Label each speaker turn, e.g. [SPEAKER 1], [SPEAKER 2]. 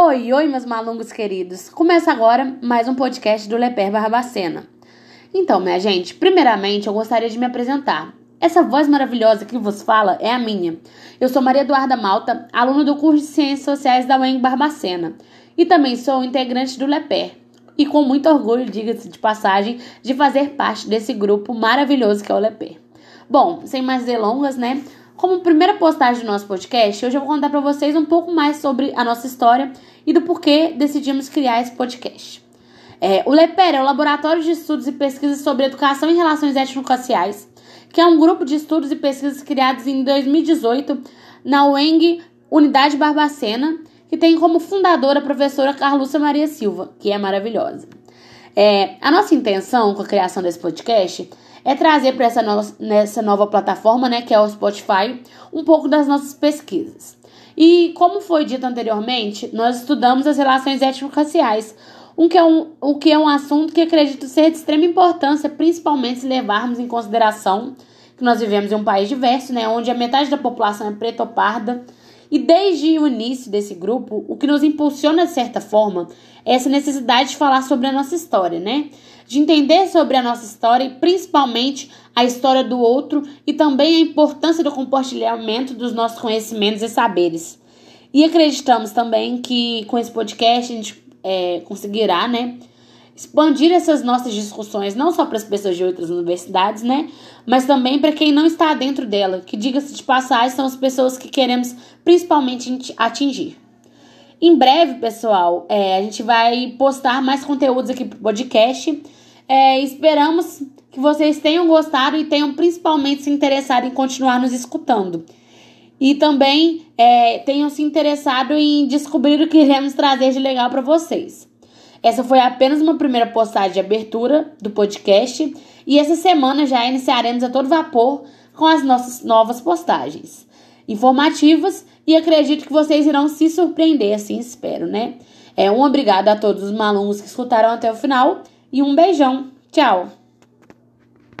[SPEAKER 1] Oi, oi, meus malungos queridos. Começa agora mais um podcast do Leper Barbacena. Então, minha gente, primeiramente eu gostaria de me apresentar. Essa voz maravilhosa que vos fala é a minha. Eu sou Maria Eduarda Malta, aluna do curso de Ciências Sociais da UEM Barbacena. E também sou integrante do Leper. E com muito orgulho, diga-se de passagem, de fazer parte desse grupo maravilhoso que é o Leper. Bom, sem mais delongas, né? Como primeira postagem do nosso podcast, hoje eu vou contar para vocês um pouco mais sobre a nossa história e do porquê decidimos criar esse podcast. É, o LEPER é o Laboratório de Estudos e Pesquisas sobre Educação e Relações Étnico-Raciais, que é um grupo de estudos e pesquisas criados em 2018 na UENG Unidade Barbacena, que tem como fundadora a professora Carluça Maria Silva, que é maravilhosa. É, a nossa intenção com a criação desse podcast é trazer para essa nova, nessa nova plataforma, né, que é o Spotify, um pouco das nossas pesquisas. E como foi dito anteriormente, nós estudamos as relações étnico-raciais, um que é um, o que é um assunto que acredito ser de extrema importância, principalmente se levarmos em consideração que nós vivemos em um país diverso, né, onde a metade da população é preta ou parda. E desde o início desse grupo, o que nos impulsiona de certa forma é essa necessidade de falar sobre a nossa história, né? de entender sobre a nossa história e principalmente a história do outro e também a importância do compartilhamento dos nossos conhecimentos e saberes. E acreditamos também que com esse podcast a gente é, conseguirá, né, expandir essas nossas discussões não só para as pessoas de outras universidades, né, mas também para quem não está dentro dela, que diga-se de passagem são as pessoas que queremos principalmente atingir. Em breve, pessoal, é, a gente vai postar mais conteúdos aqui pro podcast. É, esperamos que vocês tenham gostado e tenham principalmente se interessado em continuar nos escutando. E também é, tenham se interessado em descobrir o que iremos trazer de legal para vocês. Essa foi apenas uma primeira postagem de abertura do podcast e essa semana já iniciaremos a todo vapor com as nossas novas postagens informativas e acredito que vocês irão se surpreender, assim espero, né? É um obrigado a todos os malungos que escutaram até o final e um beijão. Tchau!